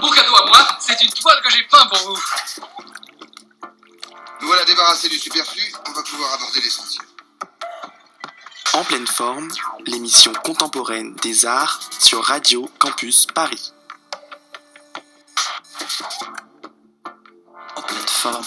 Mon cadeau à moi, c'est une toile que j'ai peint pour vous. Nous voilà débarrassés du superflu, on va pouvoir aborder l'essentiel. En pleine forme, l'émission contemporaine des arts sur Radio Campus Paris. En pleine forme.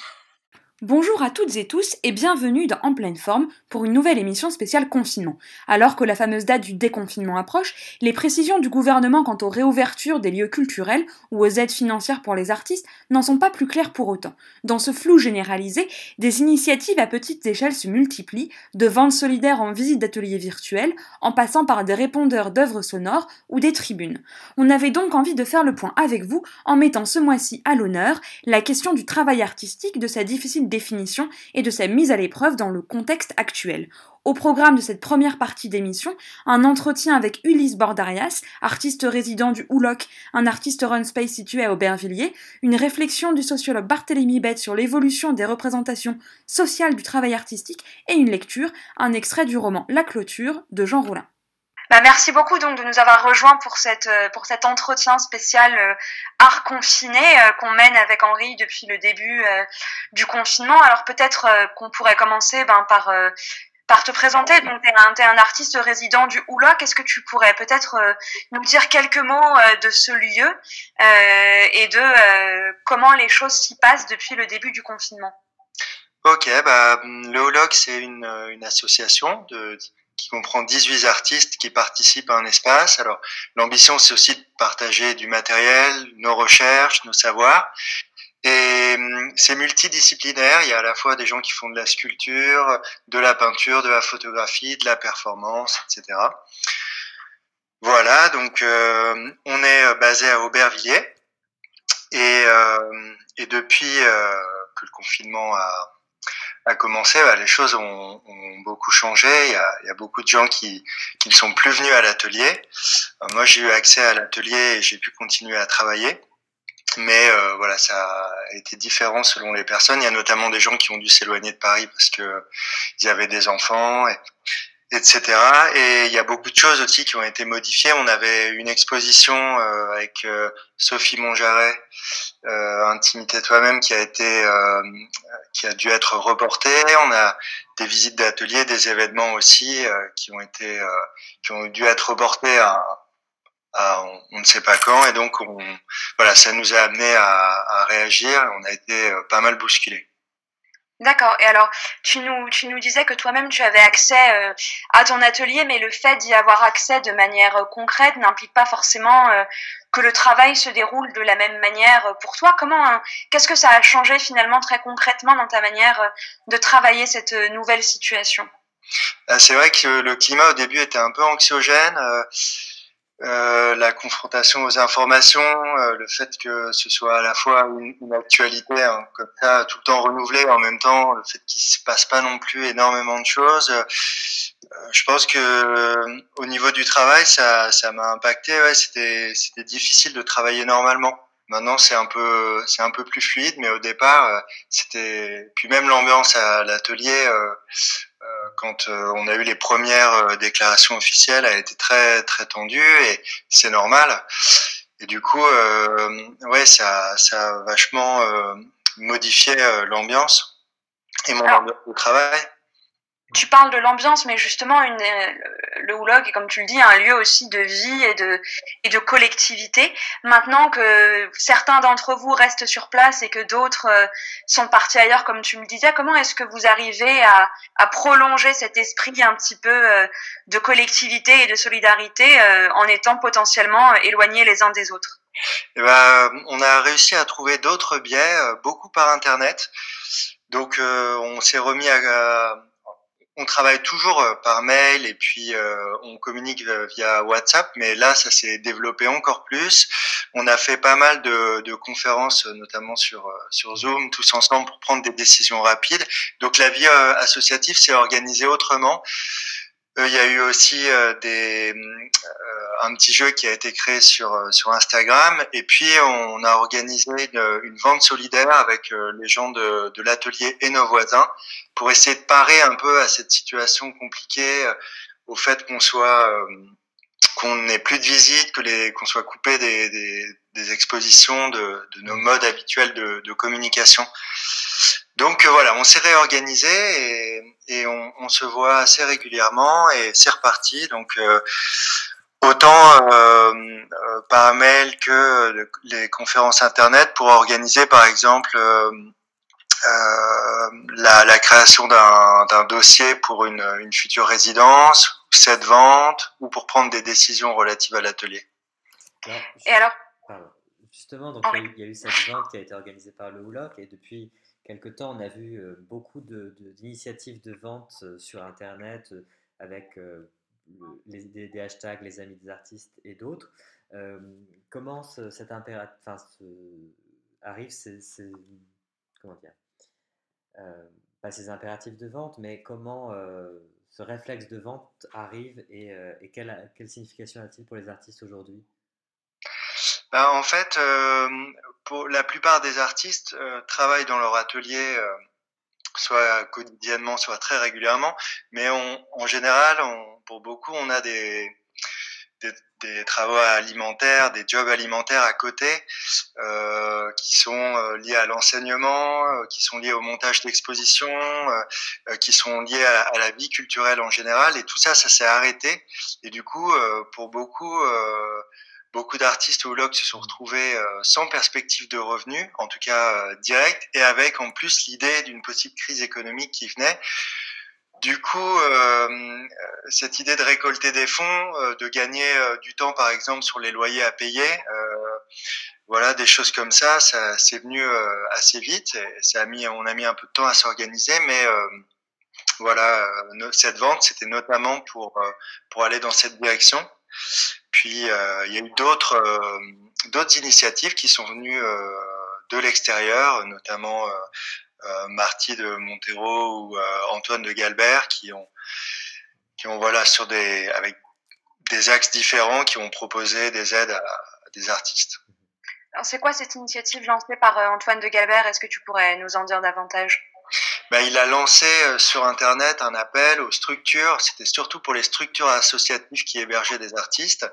Bonjour à toutes et tous et bienvenue dans En pleine forme pour une nouvelle émission spéciale confinement. Alors que la fameuse date du déconfinement approche, les précisions du gouvernement quant aux réouvertures des lieux culturels ou aux aides financières pour les artistes n'en sont pas plus claires pour autant. Dans ce flou généralisé, des initiatives à petite échelle se multiplient, de ventes solidaires en visite d'ateliers virtuels, en passant par des répondeurs d'œuvres sonores ou des tribunes. On avait donc envie de faire le point avec vous en mettant ce mois-ci à l'honneur la question du travail artistique, de sa difficile définition et de sa mise à l'épreuve dans le contexte actuel. Au programme de cette première partie d'émission, un entretien avec Ulysse Bordarias, artiste résident du Houloc, un artiste run space situé à Aubervilliers, une réflexion du sociologue Barthélemy Bette sur l'évolution des représentations sociales du travail artistique et une lecture, un extrait du roman La clôture de Jean Rollin. Bah, merci beaucoup donc de nous avoir rejoints pour cette euh, pour cet entretien spécial euh, art confiné euh, qu'on mène avec Henri depuis le début euh, du confinement. Alors peut-être euh, qu'on pourrait commencer ben, par euh, par te présenter. Donc tu es un, artiste résident du Houloc. Est-ce que tu pourrais peut-être nous dire quelques mots de ce lieu et de comment les choses s'y passent depuis le début du confinement? Ok, bah, le Holoc, c'est une, une association de, qui comprend 18 artistes qui participent à un espace. Alors, l'ambition, c'est aussi de partager du matériel, nos recherches, nos savoirs. Et hum, c'est multidisciplinaire. Il y a à la fois des gens qui font de la sculpture, de la peinture, de la photographie, de la performance, etc. Voilà, donc euh, on est euh, basé à Aubervilliers. Et, euh, et depuis euh, que le confinement a, a commencé, bah, les choses ont, ont, beaucoup changé. Il y, a, il y, a, beaucoup de gens qui, qui ne sont plus venus à l'atelier. Moi, j'ai eu accès à l'atelier et j'ai pu continuer à travailler. Mais euh, voilà, ça a été différent selon les personnes. Il y a notamment des gens qui ont dû s'éloigner de Paris parce que ils avaient des enfants, et, etc. Et il y a beaucoup de choses aussi qui ont été modifiées. On avait une exposition euh, avec euh, Sophie Monjaret, euh, Intimité toi-même, qui a été, euh, qui a dû être reportée. On a des visites d'ateliers, des événements aussi euh, qui ont été, euh, qui ont dû être reportés à, à on, on, ne sait pas quand. Et donc, on, voilà, ça nous a amené à, à réagir. On a été pas mal bousculés. D'accord. Et alors, tu nous, tu nous disais que toi-même, tu avais accès euh, à ton atelier, mais le fait d'y avoir accès de manière euh, concrète n'implique pas forcément euh, que le travail se déroule de la même manière pour toi. Comment, hein, qu'est-ce que ça a changé finalement très concrètement dans ta manière de travailler cette nouvelle situation? C'est vrai que le climat au début était un peu anxiogène. Euh, la confrontation aux informations, euh, le fait que ce soit à la fois une, une actualité hein, comme ça, tout le temps renouvelée, en même temps le fait qu'il se passe pas non plus énormément de choses. Euh, je pense que au niveau du travail, ça, ça m'a impacté. Ouais, c'était, c'était difficile de travailler normalement. Maintenant, c'est un peu, c'est un peu plus fluide, mais au départ, c'était, puis même l'ambiance à l'atelier quand on a eu les premières déclarations officielles, a été très très tendue et c'est normal. Et du coup, euh, ouais, ça, ça a vachement euh, modifié l'ambiance et mon ambiance de travail tu parles de l'ambiance, mais justement, une, le Houlog est, comme tu le dis, un lieu aussi de vie et de, et de collectivité. Maintenant que certains d'entre vous restent sur place et que d'autres sont partis ailleurs, comme tu me disais, comment est-ce que vous arrivez à, à, prolonger cet esprit un petit peu de collectivité et de solidarité en étant potentiellement éloignés les uns des autres? Eh ben, On a réussi à trouver d'autres biais, beaucoup par Internet. Donc, euh, on s'est remis à, à on travaille toujours par mail et puis euh, on communique via WhatsApp, mais là ça s'est développé encore plus. On a fait pas mal de, conférences, notamment sur sur Zoom, tous ensemble pour prendre des décisions rapides. Donc la vie euh, associative s'est organisée autrement. Il y a eu aussi des, un petit jeu qui a été créé sur, sur Instagram. Et puis, on a organisé une, vente solidaire avec les gens de, de l'atelier et nos voisins pour essayer de parer un peu à cette situation compliquée, au fait qu'on soit qu'on n'ait plus de visites, que les qu'on soit coupé des, des, des expositions, de, de, nos modes habituels de, de communication. Donc euh, voilà, on s'est réorganisé et, et on, on, se voit assez régulièrement et c'est reparti. Donc euh, autant euh, euh, par mail que les conférences internet pour organiser par exemple la, la, création d'un dossier pour une, une future résidence cette vente ou pour prendre des décisions relatives à l'atelier. Et alors? Justement, donc, il y a eu cette vente qui a été organisée par le Houloc et depuis quelque temps, on a vu euh, beaucoup d'initiatives de, de, vente euh, sur Internet euh, avec des, hashtags les amis des artistes et d'autres. Comment ce, cet arrive ces, impératifs de vente, mais comment ce réflexe de vente arrive et, quelle, signification a-t-il pour les artistes aujourd'hui? Ben, En fait, euh, pour la plupart des artistes euh, travaillent dans leur atelier, euh, soit quotidiennement, soit très régulièrement, mais on, en général, on, pour beaucoup, on a des, des, des, travaux alimentaires, des jobs alimentaires à côté, euh, qui sont liés à l'enseignement, euh, qui sont liés au montage d'expositions, euh, qui sont liés à, à, la vie culturelle en général. Et tout ça, ça s'est arrêté. Et du coup, pour beaucoup, beaucoup d'artistes au log se sont retrouvés sans perspective de revenus, en tout cas direct, et avec en plus l'idée d'une possible crise économique qui venait. Du coup, euh, cette idée de récolter des fonds, euh, de gagner euh, du temps, par exemple, sur les loyers à payer, euh, voilà, des choses comme ça, ça c'est venu euh, assez vite. Et ça a mis, on a mis un peu de temps à s'organiser, mais euh, voilà, cette vente, c'était notamment pour pour aller dans cette direction. Puis il y a eu d'autres d'autres initiatives qui sont venues de l'extérieur, notamment euh, Marty de Montero ou euh, Antoine de Galbert qui ont qui ont voilà sur des avec des axes différents qui ont proposé des aides à, à des artistes. Alors c'est quoi cette initiative lancée par euh, Antoine de Galbert? Est-ce que tu pourrais nous en dire davantage? Ben, il a lancé sur Internet un appel aux structures, c'était surtout pour les structures associatives qui hébergeaient des artistes.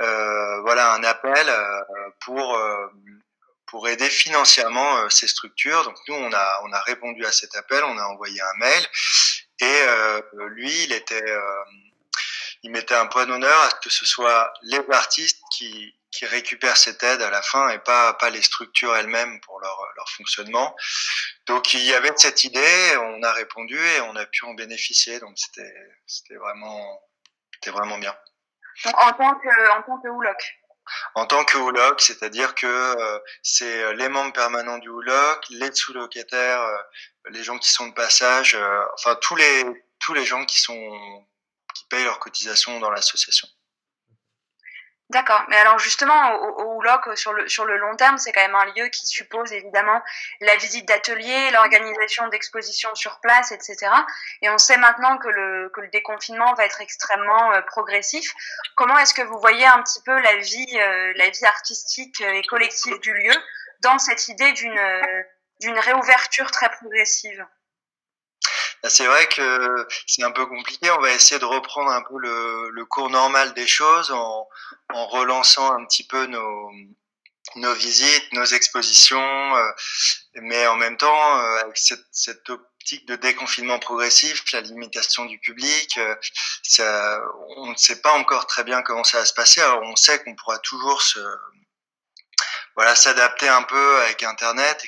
Euh, voilà, un appel euh, pour euh, pour aider financièrement euh, ces structures. Donc nous, on a, on a répondu à cet appel, on a envoyé un mail et euh, lui, il était, euh, il mettait un point d'honneur à ce que ce soit les artistes qui, qui récupèrent cette aide à la fin et pas, pas les structures elles-mêmes pour leur, leur fonctionnement. Donc il y avait cette idée, on a répondu et on a pu en bénéficier. Donc c'était, c'était vraiment, c'était vraiment bien. Donc en tant que, en tant que Houloc en tant que HULOC, c'est-à-dire que euh, c'est les membres permanents du HULOC, les sous-locataires, euh, les gens qui sont de passage, euh, enfin tous les tous les gens qui sont qui payent leurs cotisations dans l'association. D'accord. Mais alors justement, au, au Houloc, sur le, sur le long terme, c'est quand même un lieu qui suppose évidemment la visite d'ateliers, l'organisation d'expositions sur place, etc. Et on sait maintenant que le, que le déconfinement va être extrêmement euh, progressif. Comment est-ce que vous voyez un petit peu la vie, euh, la vie artistique et collective du lieu dans cette idée d'une euh, d'une réouverture très progressive? C'est vrai que c'est un peu compliqué. On va essayer de reprendre un peu le, le cours normal des choses en, en, relançant un petit peu nos, nos visites, nos expositions, euh, mais en même temps, euh, avec cette, cette, optique de déconfinement progressif, la limitation du public, euh, ça, on ne sait pas encore très bien comment ça va se passer. Alors on sait qu'on pourra toujours se voilà s'adapter un peu avec Internet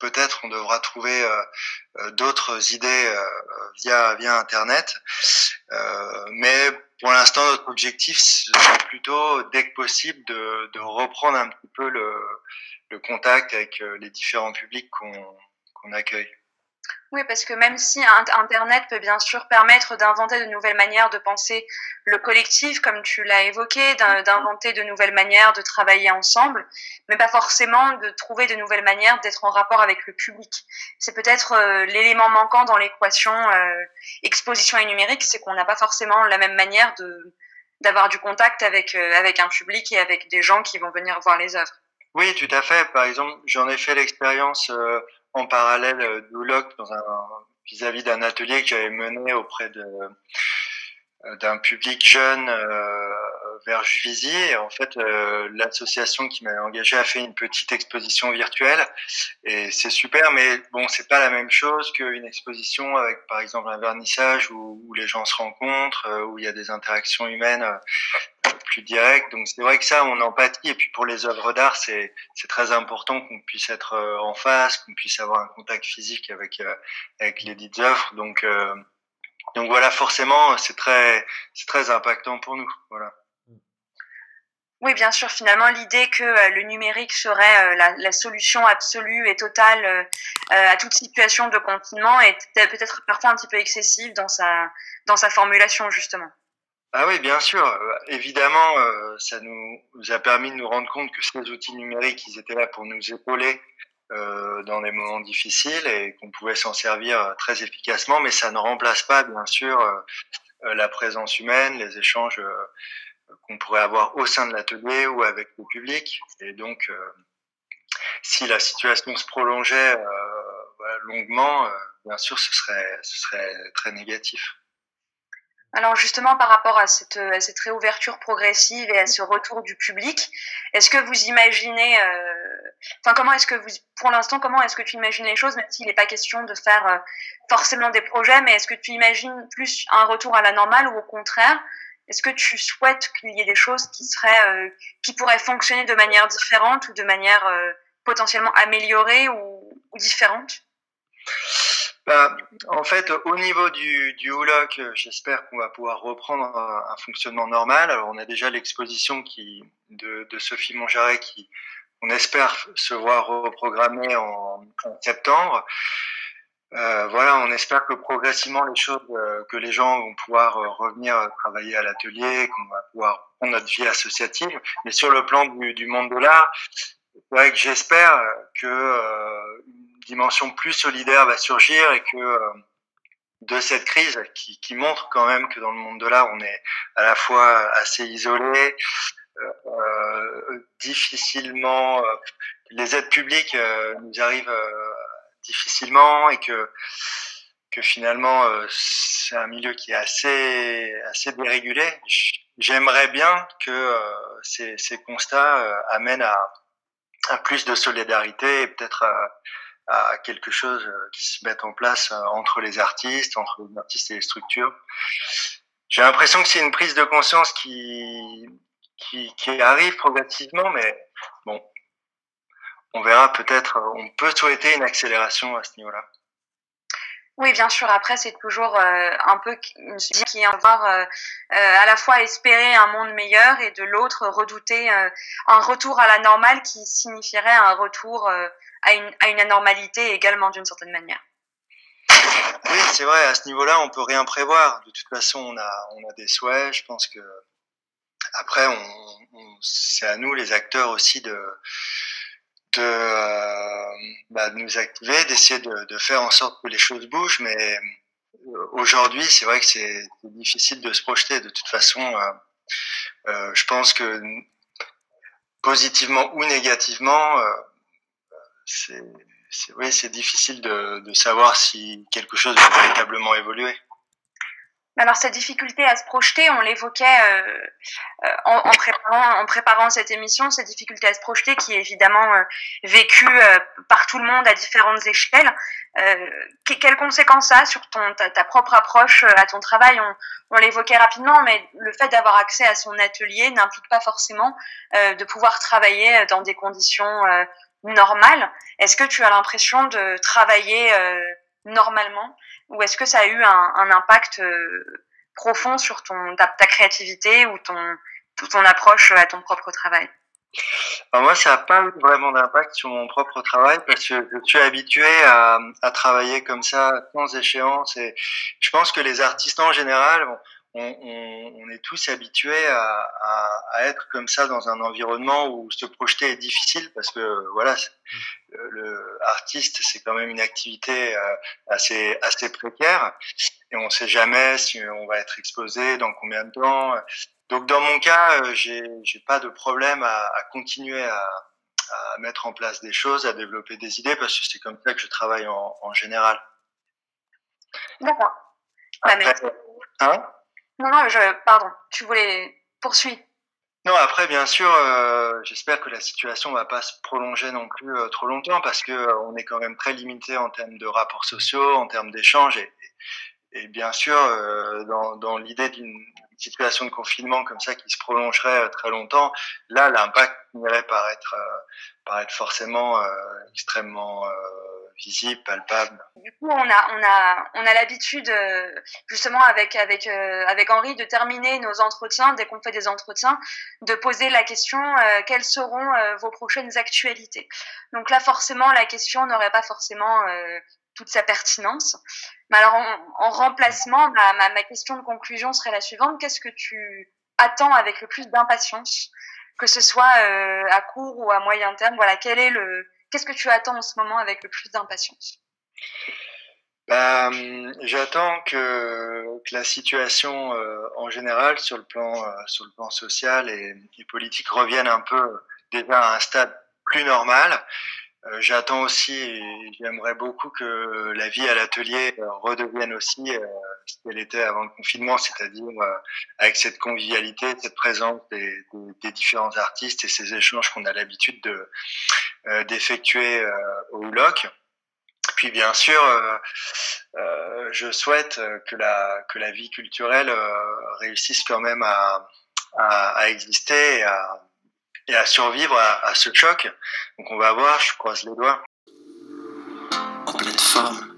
peut-être on devra trouver euh, euh, d'autres idées euh, via via internet. Mais pour l'instant notre objectif c'est plutôt dès que possible de, de reprendre un petit peu le, le contact avec les différents publics qu'on qu'on accueille Oui, parce que même si Internet peut bien sûr permettre d'inventer de nouvelles manières de penser le collectif, comme tu l'as évoqué, d'inventer de nouvelles manières de travailler ensemble, mais pas forcément de trouver de nouvelles manières d'être en rapport avec le public. C'est peut-être euh, l'élément manquant dans l'équation euh, exposition et numérique, c'est qu'on n'a pas forcément la même manière de d'avoir du contact avec euh, avec un public et avec des gens qui vont venir voir les œuvres. Oui, tout à fait. Par exemple, j'en ai fait l'expérience en parallèle euh, d'Ouloc dans un vis-à-vis d'un atelier que j'avais mené auprès de euh, d'un public jeune euh, vers Juvisy. Et en fait, euh, l'association qui m'avait engagé a fait une petite exposition virtuelle. Et c'est super, mais bon, c'est pas la même chose qu'une exposition avec, par exemple, un vernissage où, où les gens se rencontrent, où il y a des interactions humaines plus directes. Donc c'est vrai que ça, on empathie. Et puis pour les œuvres d'art, c'est très important qu'on puisse être en face, qu'on puisse avoir un contact physique avec avec les dites œuvres. Donc donc voilà, forcément, c'est très, c'est très impactant pour nous. Voilà. Oui, bien sûr. Finalement, l'idée que euh, le numérique serait euh, la, solution absolue et totale euh, à toute situation de confinement est peut-être parfois un petit peu excessive dans sa dans sa formulation justement. Ah oui, bien sûr. évidemment, ça nous, nous, a permis de nous rendre compte que ces outils numériques, ils étaient là pour nous épauler dans des moments difficiles et qu'on pouvait s'en servir très efficacement, mais ça ne remplace pas, bien sûr, la présence humaine, les échanges qu'on pourrait avoir au sein de l'atelier ou avec le public. Et donc, si la situation se prolongeait voilà, longuement, bien sûr, ce serait, très négatif. Alors justement, par rapport à cette, réouverture progressive et à ce retour du public, est-ce que vous imaginez, euh, enfin comment est-ce que vous, pour l'instant, comment est-ce que tu imagines les choses, même s'il n'est pas question de faire euh, forcément des projets, mais est-ce que tu imagines plus un retour à la normale ou au contraire, est-ce que tu souhaites qu'il y ait des choses qui seraient, euh, qui pourraient fonctionner de manière différente ou de manière potentiellement améliorée ou, différente? Bah, en fait, au niveau du, du Houloc, j'espère qu'on va pouvoir reprendre un, fonctionnement normal. Alors, on a déjà l'exposition qui de, Sophie Monjaret qui, on espère se voir reprogrammer en, en septembre. Euh, voilà, on espère que progressivement les choses, euh, que les gens vont pouvoir euh, revenir travailler à l'atelier, qu'on va pouvoir prendre notre vie associative. Mais sur le plan du, du monde de l'art, ouais, j'espère que euh, dimension plus solidaire va surgir et que euh, de cette crise qui, qui, montre quand même que dans le monde de l'art, on est à la fois assez isolé, euh, euh difficilement, euh, les aides publiques nous arrivent difficilement et que que finalement c'est un milieu qui est assez assez dérégulé. J'aimerais bien que ces, ces constats amènent à, à plus de solidarité et peut-être à, quelque chose euh, qui se mette en place euh, entre les artistes, entre les artistes et les structures. J'ai l'impression que c'est une prise de conscience qui, qui arrive progressivement, mais bon, on verra peut-être, on peut souhaiter une accélération à ce niveau-là. Oui, bien sûr. Après, c'est toujours euh, un peu une qui est avoir euh, euh, à la fois espérer un monde meilleur et de l'autre redouter euh, un retour à la normale qui signifierait un retour euh, à, une, à une anormalité également d'une certaine manière. Oui, c'est vrai. À ce niveau-là, on peut rien prévoir. De toute façon, on a on a des souhaits. Je pense que après, on, on c'est à nous les acteurs aussi de de, euh, bah, de nous activer, d'essayer de, de, faire en sorte que les choses bougent. Mais euh, aujourd'hui, c'est vrai que c'est difficile de se projeter. De toute façon, euh, euh je pense que positivement ou négativement, euh, c'est oui, difficile de, de savoir si quelque chose va véritablement évoluer. Alors cette difficulté à se projeter, on l'évoquait euh, euh, en, en, préparant, en préparant cette émission, cette difficulté à se projeter qui est évidemment euh, vécue euh, par tout le monde à différentes échelles. Euh, quelles conséquences ça a sur ton, ta, ta, propre approche à ton travail? On, on l'évoquait rapidement, mais le fait d'avoir accès à son atelier n'implique pas forcément de pouvoir travailler dans des conditions normales. Est-ce que tu as l'impression de travailler normalement ou est-ce que ça a eu un, un impact euh, profond sur ton, ta, ta, créativité ou ton, ton approche à ton propre travail? Moi, ça n'a pas eu vraiment d'impact sur mon propre travail parce que je suis habitué à, à, travailler comme ça sans échéance et je pense que les artistes en général, on, on, on est tous habitués à, à, à, être comme ça dans un environnement où se projeter est difficile parce que voilà, le artiste c'est quand même une activité euh, assez assez précaire et on ne sait jamais si on va être exposé dans combien de temps. Donc dans mon cas, euh, j'ai j'ai pas de problème à, à continuer à, à, mettre en place des choses, à développer des idées parce que c'est comme ça que je travaille en, en général. D'accord. Bah, hein? Non, non, je, pardon, tu voulais poursuivre. Non, après, bien sûr, euh, j'espère que la situation va pas se prolonger non plus euh, trop longtemps parce que euh, on est quand même très limité en termes de rapports sociaux, en termes d'échanges et, et bien sûr, euh, dans, dans l'idée d'une situation de confinement comme ça qui se prolongerait euh, très longtemps, là, l'impact finirait par être, euh, par être forcément extrêmement visible, palpable. Du coup, on a, on a, on a l'habitude, justement, avec, avec, avec Henri, de terminer nos entretiens, dès qu'on fait des entretiens, de poser la question euh, quelles seront euh, vos prochaines actualités. Donc là, forcément, la question n'aurait pas forcément euh, toute sa pertinence. Mais alors, en, en remplacement, ma, ma, question de conclusion serait la suivante qu'est-ce que tu attends avec le plus d'impatience, que ce soit à court ou à moyen terme? Voilà, quel est le Qu'est-ce que tu attends en ce moment avec le plus d'impatience? Bah, J'attends que, la situation euh, en général sur le plan, euh, sur le plan social et, politique revienne un peu déjà à un stade plus normal. Euh, J'attends aussi j'aimerais beaucoup que la vie à l'atelier redevienne aussi ce qu'elle était avant le confinement, c'est-à-dire avec cette convivialité, cette présence des, différents artistes et ces échanges qu'on a l'habitude de d'effectuer au LOC. Puis bien sûr, euh, euh, je souhaite que la, que la vie culturelle euh, réussisse quand même à exister et à, et à survivre à, à, ce choc. Donc on va voir, je croise les doigts. En pleine forme.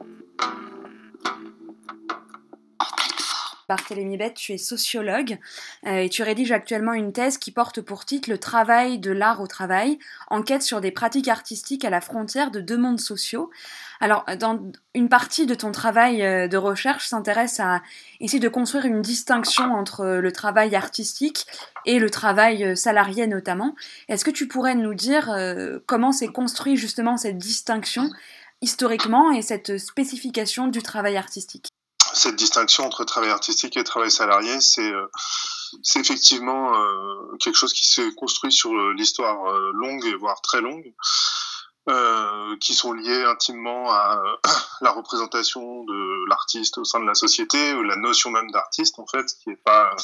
Barthélémy Bette, tu es sociologue euh, et tu rédiges actuellement une thèse qui porte pour titre Le travail de l'art au travail, enquête sur des pratiques artistiques à la frontière de deux mondes sociaux. Alors, dans une partie de ton travail euh, de recherche s'intéresse à essayer de construire une distinction entre le travail artistique et le travail salarié notamment. Est-ce que tu pourrais nous dire euh, comment s'est construit justement cette distinction historiquement et cette spécification du travail artistique? Cette distinction entre travail artistique et travail salarié, c'est euh, effectivement euh, quelque chose qui s'est construit sur l'histoire euh, longue voire très longue, euh, qui sont liés intimement à la représentation de l'artiste au sein de la société, ou la notion même d'artiste en fait, qui est pas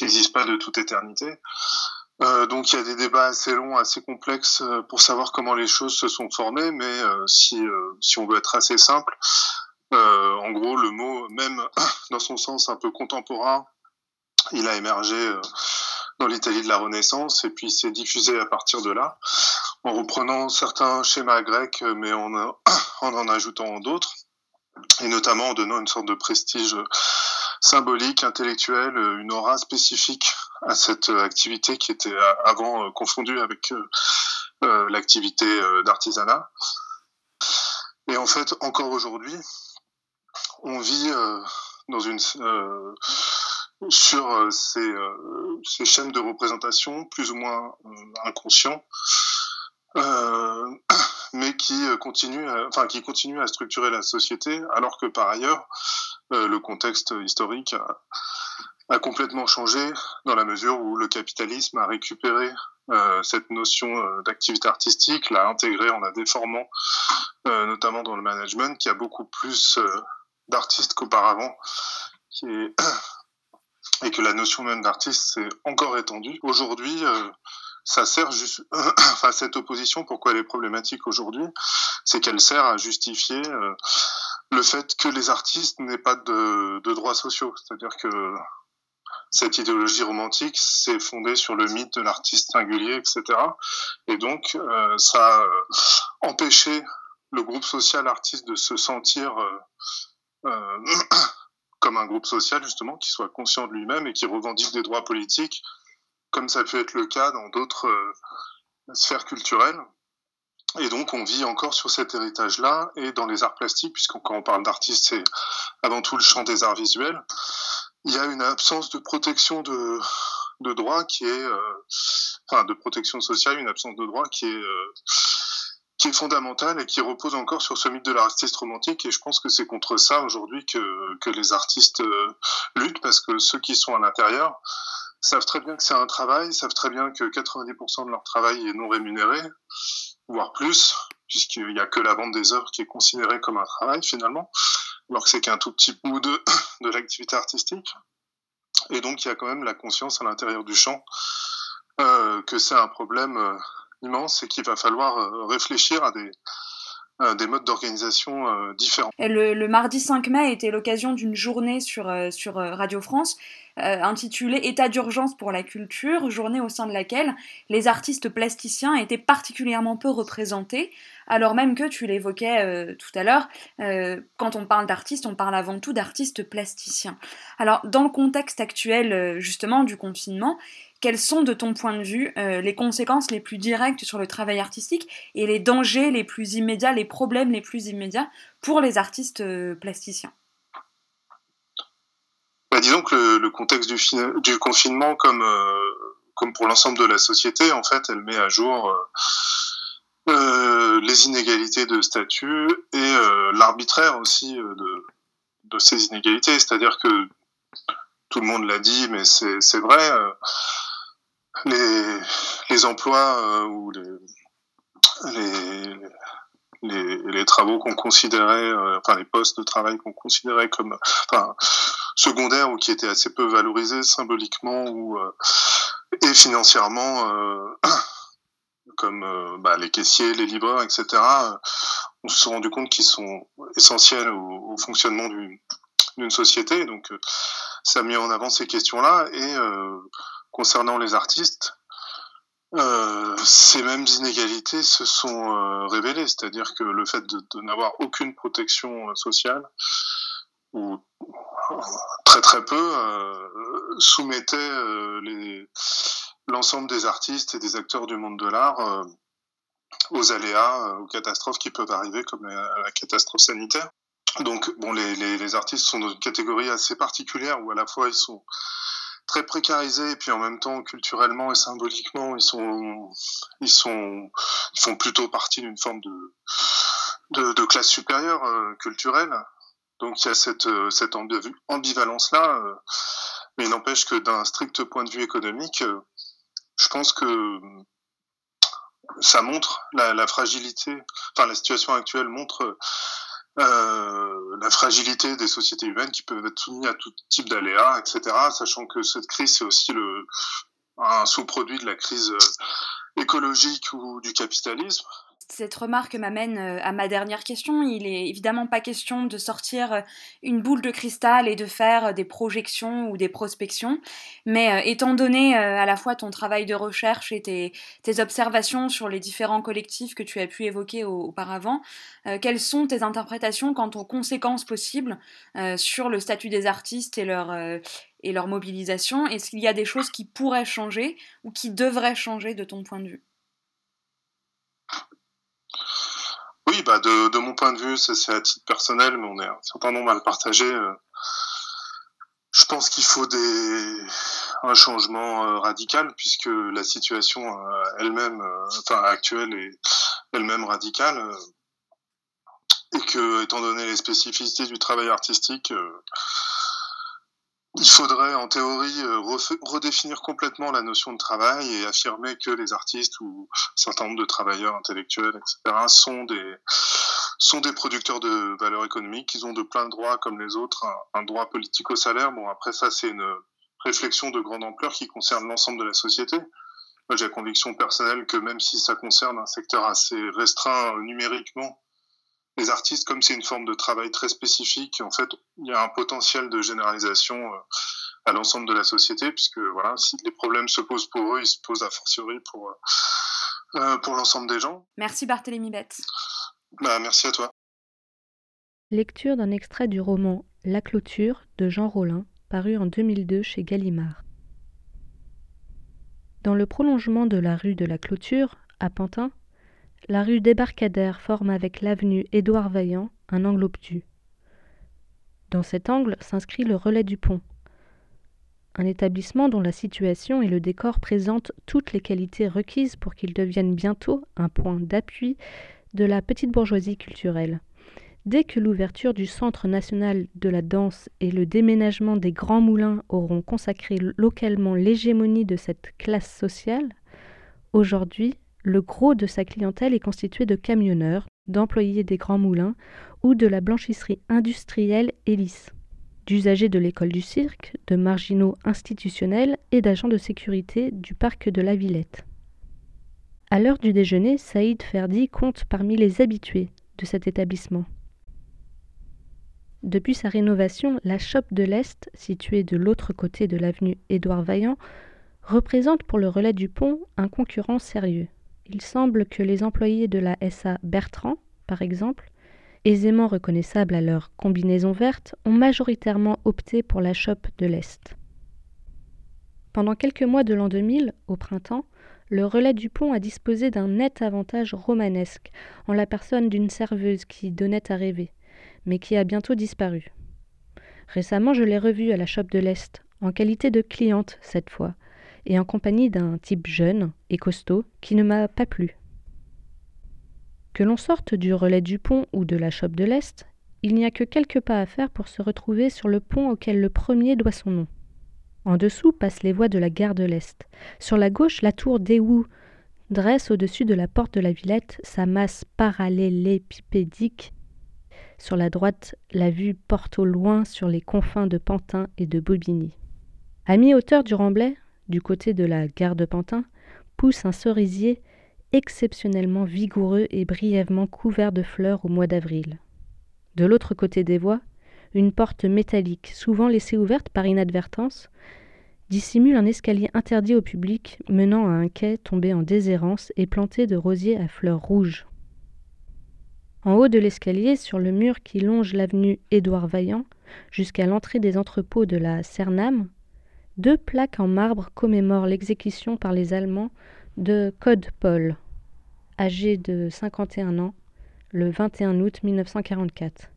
n'existe pas de toute éternité. Euh, donc il y a des débats assez longs, assez complexes pour savoir comment les choses se sont formées, mais si, si on veut être assez simple, euh, en gros, le mot, même dans son sens un peu contemporain, il a émergé euh, dans l'Italie de la Renaissance et puis s'est diffusé à partir de là, en reprenant certains schémas grecs, mais en, en en ajoutant d'autres, et notamment en donnant une sorte de prestige symbolique, intellectuel, une aura spécifique à cette activité qui était avant confondue avec euh, l'activité d'artisanat. Et en fait, encore aujourd'hui, on vit euh, dans une euh, sur euh, ces, chaînes de représentation plus ou moins inconscients, mais qui continuent, à, structurer la société, alors que par ailleurs le contexte historique a, complètement changé dans la mesure où le capitalisme a récupéré cette notion d'activité artistique, l'a intégrée en la déformant, notamment dans le management, qui a beaucoup plus d'artiste qu'auparavant, et que la notion même d'artiste s'est encore étendue. Aujourd'hui, euh, ça sert juste, enfin cette opposition, pourquoi elle est problématique aujourd'hui, c'est qu'elle sert à justifier euh, le fait que les artistes n'aient pas de, droits sociaux, c'est-à-dire que cette idéologie romantique s'est fondée sur le mythe de l'artiste singulier, etc. Et donc, euh, ça a empêché le groupe social artiste de se sentir comme un groupe social justement qui soit conscient de lui-même et qui revendique des droits politiques, comme ça peut être le cas dans d'autres euh, la sphère culturelle. Et donc, on vit encore sur cet héritage-là et dans les arts plastiques, puisqu'on quand on parle d'artistes, c'est avant tout le champ des arts visuels. Il y a une absence de protection de, de droit qui est, euh, enfin, de protection sociale, une absence de droit qui est, euh, qui est fondamentale et qui repose encore sur ce mythe de l'artiste romantique. Et je pense que c'est contre ça aujourd'hui que, que les artistes euh, luttent, parce que ceux qui sont à l'intérieur savent très bien que c'est un travail, savent très bien que 90% de leur travail est non rémunéré voire plus, puisqu'il n'y a que la vente des œuvres qui est considérée comme un travail finalement, alors que c'est qu'un tout petit bout de, de l'activité artistique. Et donc il y a quand même la conscience à l'intérieur du champ euh, que c'est un problème euh, immense et qu'il va falloir euh, réfléchir à des, euh, des modes d'organisation euh, différents. Le, mardi 5 mai était l'occasion d'une journée sur Radio France intitulée État d'urgence pour la culture, journée au sein de laquelle les artistes plasticiens étaient particulièrement peu représentés, alors même que tu l'évoquais tout à l'heure, quand on parle d'artistes, on parle avant tout d'artistes plasticiens. Alors dans le contexte actuel justement du confinement, quelles sont, de ton point de vue, euh, les conséquences les plus directes sur le travail artistique et les dangers les plus immédiats, les problèmes les plus immédiats pour les artistes euh, plasticiens? Disons que le, contexte du, confinement, comme, euh, comme pour l'ensemble de la société, en fait, elle met à jour euh, les inégalités de statut et l'arbitraire aussi de, ces inégalités. C'est-à-dire que tout le monde l'a dit, mais c'est vrai les, emplois euh, ou les, les, travaux qu'on considérait, euh, enfin les postes de travail qu'on considérait comme enfin, secondaires ou qui étaient assez peu valorisés symboliquement ou euh, et financièrement, euh, comme euh, bah, les caissiers, les livreurs, etc. on se rendu compte qu'ils sont essentiels au, fonctionnement d'une société. Donc ça a mis en avant ces questions-là et concernant les artistes, euh, ces mêmes inégalités se sont euh, révélées, c'est-à-dire que le fait de, n'avoir aucune protection euh, sociale ou très très peu soumettait l'ensemble des artistes et des acteurs du monde de l'art aux aléas, aux catastrophes qui peuvent arriver, comme la, catastrophe sanitaire. Donc, bon, les, les, artistes sont dans une catégorie assez particulière où à la fois ils sont très précarisés et puis en même temps culturellement et symboliquement ils sont ils sont font plutôt partie d'une forme de, de, classe supérieure euh, culturelle. Donc il y a cette euh, cette ambivalence là euh, mais il n'empêche que d'un strict point de vue économique je pense que ça montre la, fragilité enfin la situation actuelle montre la fragilité des sociétés humaines qui peuvent être soumises à tout type d'aléas, etc. Sachant que cette crise, c'est aussi le, un sous-produit de la crise euh, écologique ou du capitalisme. Cette remarque m'amène euh, à ma dernière question. Il est évidemment pas question de sortir euh, une boule de cristal et de faire des projections ou des prospections, mais étant donné à la fois ton travail de recherche et tes, tes observations sur les différents collectifs que tu as pu évoquer auparavant, quelles sont tes interprétations quant aux conséquences possibles sur le statut des artistes et leur, et leur mobilisation? Est-ce qu'il y a des choses qui pourraient changer ou qui devraient changer de ton point de vue? Oui, bah de, mon point de vue, c'est à titre personnel, mais on est un certain nombre à le partager. Euh, je pense qu'il faut des, un changement euh, radical puisque la situation euh, elle-même, enfin actuelle est elle-même radicale et que, étant donné les spécificités du travail artistique, il faudrait en théorie euh, redéfinir complètement la notion de travail et affirmer que les artistes ou un certain nombre de travailleurs intellectuels, etc., sont des, sont des producteurs de valeur économique, ils ont de plein de droits comme les autres, un, un droit politique au salaire. Bon, après ça, c'est une réflexion de grande ampleur qui concerne l'ensemble de la société. Moi, j'ai la conviction personnelle que même si ça concerne un secteur assez restreint numériquement, les artistes, comme c'est une forme de travail très spécifique, en fait, il y a un potentiel de généralisation euh, à l'ensemble de la société, puisque voilà, si les problèmes se posent pour eux, ils se posent a fortiori pour, euh, euh pour l'ensemble des gens. Merci Barthélémy Bette. Bah, merci à toi. Lecture d'un extrait du roman La clôture de Jean Rollin, paru en 2002 chez Gallimard. Dans le prolongement de la rue de la clôture, à Pantin, la rue Débarcadère forme avec l'avenue Édouard Vaillant un angle obtus. Dans cet angle s'inscrit le relais du pont, un établissement dont la situation et le décor présentent toutes les qualités requises pour qu'il devienne bientôt un point d'appui de la petite bourgeoisie culturelle. Dès que l'ouverture du Centre national de la danse et le déménagement des grands moulins auront consacré localement l'hégémonie de cette classe sociale, aujourd'hui, le gros de sa clientèle est constitué de camionneurs, d'employés des grands moulins ou de la blanchisserie industrielle Hélice d'usagers de l'école du cirque, de marginaux institutionnels et d'agents de sécurité du parc de la Villette. À l'heure du déjeuner, Saïd Ferdi compte parmi les habitués de cet établissement. Depuis sa rénovation, la Chope de l'Est, située de l'autre côté de l'avenue Édouard Vaillant, représente pour le relais du pont un concurrent sérieux. Il semble que les employés de la SA Bertrand, par exemple, aisément reconnaissables à leur combinaison verte, ont majoritairement opté pour la chope de l'Est. Pendant quelques mois de l'an 2000, au printemps, le relais du pont a disposé d'un net avantage romanesque en la personne d'une serveuse qui donnait à rêver, mais qui a bientôt disparu. Récemment, je l'ai revue à la chope de l'Est, en qualité de cliente cette fois, et en compagnie d'un type jeune et costaud qui ne m'a pas plu. Que l'on sorte du relais du pont ou de la chope de l'Est, il n'y a que quelques pas à faire pour se retrouver sur le pont auquel le premier doit son nom. En dessous passent les voies de la gare de l'Est. Sur la gauche, la tour d'Ewu dresse au-dessus de la porte de la Villette sa masse parallélépipédique. Sur la droite, la vue porte au loin sur les confins de Pantin et de Bobigny. À mi-hauteur du remblai, du côté de la gare de Pantin, pousse un cerisier exceptionnellement vigoureux et brièvement couvert de fleurs au mois d'avril. De l'autre côté des voies, une porte métallique, souvent laissée ouverte par inadvertance, dissimule un escalier interdit au public menant à un quai tombé en déshérence et planté de rosiers à fleurs rouges. En haut de l'escalier, sur le mur qui longe l'avenue Édouard Vaillant jusqu'à l'entrée des entrepôts de la Cernam, deux plaques en marbre commémorent l'exécution par les Allemands de Code Paul, âgé de 51 ans, le 21 août 1944,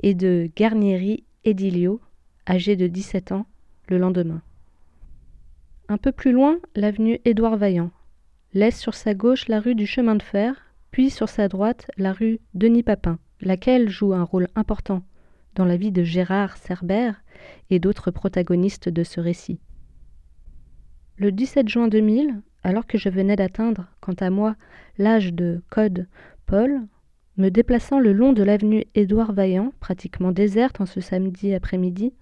et de Garnieri Edilio, âgé de 17 ans, le lendemain. Un peu plus loin, l'avenue Édouard Vaillant laisse sur sa gauche la rue du chemin de fer, puis sur sa droite la rue Denis Papin, laquelle joue un rôle important dans la vie de Gérard Cerbère et d'autres protagonistes de ce récit. Le 17 juin 2000, alors que je venais d'atteindre, quant à moi, l'âge de code Paul, me déplaçant le long de l'avenue Édouard Vaillant, pratiquement déserte en ce samedi après-midi,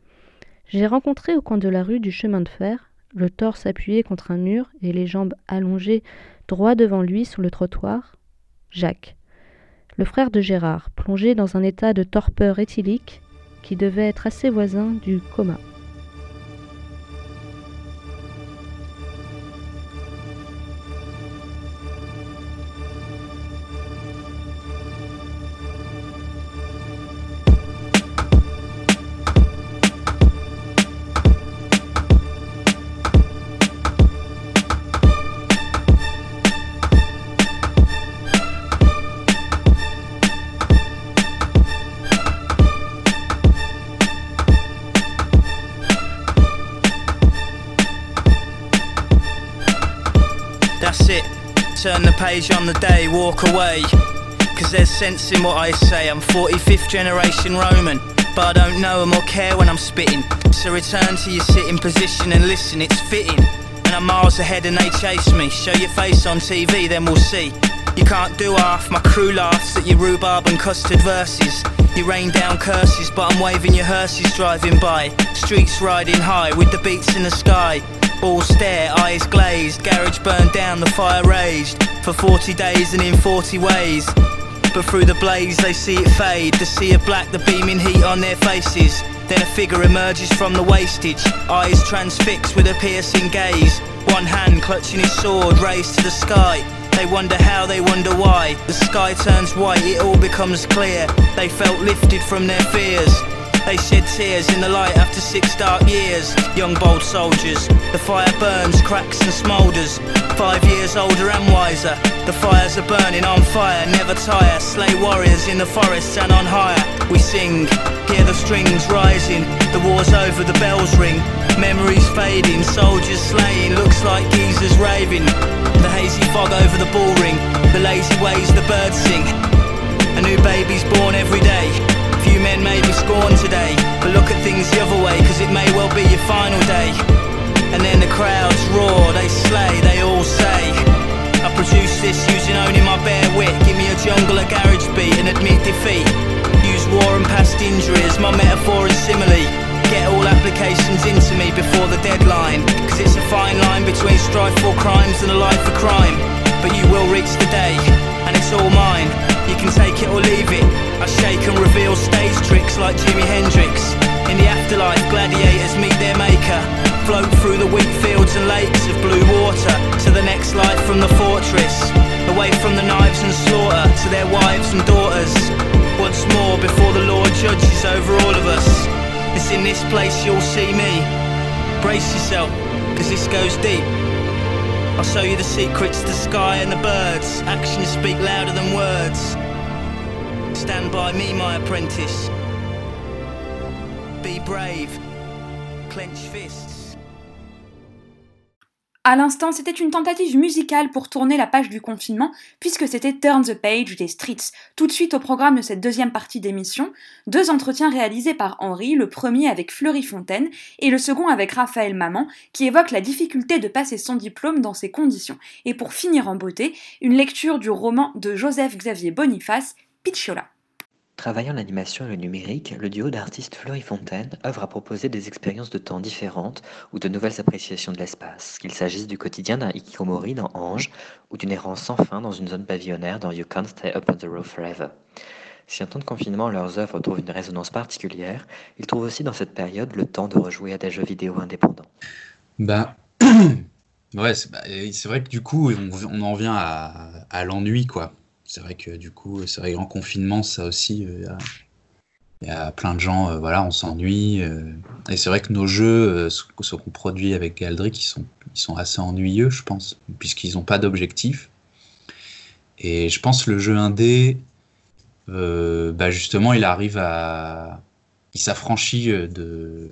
j'ai rencontré au coin de la rue du chemin de fer, le torse appuyé contre un mur et les jambes allongées droit devant lui sur le trottoir, Jacques, le frère de Gérard, plongé dans un état de torpeur éthylique qui devait être assez voisin du coma. Page on the day, walk away. Cause there's sense in what I say. I'm 45th generation Roman, but I don't know them or care when I'm spitting. So return to your sitting position and listen, it's fitting. And I'm miles ahead and they chase me. Show your face on TV, then we'll see. You can't do half, my crew laughs at your rhubarb and custard verses. You rain down curses, but I'm waving your hearses driving by. Streets riding high with the beats in the sky. All stare, eyes glazed, garage burned down, the fire raged for 40 days and in 40 ways. But through the blaze, they see it fade. The sea of black, the beaming heat on their faces. Then a figure emerges from the wastage, eyes transfixed with a piercing gaze. One hand clutching his sword, raised to the sky. They wonder how, they wonder why. The sky turns white, it all becomes clear. They felt lifted from their fears. They shed tears in the light after six dark years. Young bold soldiers, the fire burns, cracks and smoulders. Five years older and wiser, the fires are burning on fire, never tire. Slay warriors in the forests and on higher. We sing, hear the strings rising. The war's over, the bells ring. Memories fading, soldiers slaying, looks like geezers raving. The hazy fog over the ball ring, the lazy ways the birds sing. A new baby's born every day. Few men may be scorned today, but look at things the other way, cause it may well be your final day. And then the crowds roar, they slay, they all say. I produce this using only my bare wit. Give me a jungle, a garage beat, and admit defeat. Use war and past injuries, my metaphor is simile. Get all applications into me before the deadline. Cause it's a fine line between strife for crimes and a life for crime. But you will reach the day, and it's all mine. You can take it or leave it. I shake and reveal stage tricks like Jimi Hendrix. In the afterlife, gladiators meet their maker. Float through the wheat fields and lakes of blue water to the next life from the fortress. Away from the knives and slaughter to their wives and daughters. Once more before the Lord judges over all of us. It's in this place you'll see me. Brace yourself, cause this goes deep. I'll show you the secrets, the sky and the birds. Actions speak louder than words. Stand by me, my apprentice. Be brave. Clench fists. À l'instant, c'était une tentative musicale pour tourner la page du confinement, puisque c'était Turn the Page des Streets. Tout de suite au programme de cette deuxième partie d'émission, deux entretiens réalisés par Henri, le premier avec Fleury Fontaine et le second avec Raphaël Maman, qui évoquent la difficulté de passer son diplôme dans ces conditions. Et pour finir en beauté, une lecture du roman de Joseph-Xavier Boniface, Picciola. Travaillant l'animation et le numérique, le duo d'artistes Fleury Fontaine œuvre à proposer des expériences de temps différentes ou de nouvelles appréciations de l'espace, qu'il s'agisse du quotidien d'un hikikomori dans Ange ou d'une errance sans fin dans une zone pavillonnaire dans You Can't Stay Up on the Roof Forever. Si en temps de confinement leurs œuvres trouvent une résonance particulière, ils trouvent aussi dans cette période le temps de rejouer à des jeux vidéo indépendants. Bah, ouais, c'est bah, c'est vrai que du coup, on, on en vient à, à l'ennui, quoi. C'est vrai que du coup, c'est vrai qu'en confinement, ça aussi, il euh, y, y, a plein de gens, euh, voilà, on s'ennuie. Euh, et c'est vrai que nos jeux, ceux qu'on produit avec Galdric, ils sont, sont assez ennuyeux, je pense, puisqu'ils n'ont pas d'objectif. Et je pense le jeu indé, bah justement, il arrive à. Il s'affranchit de,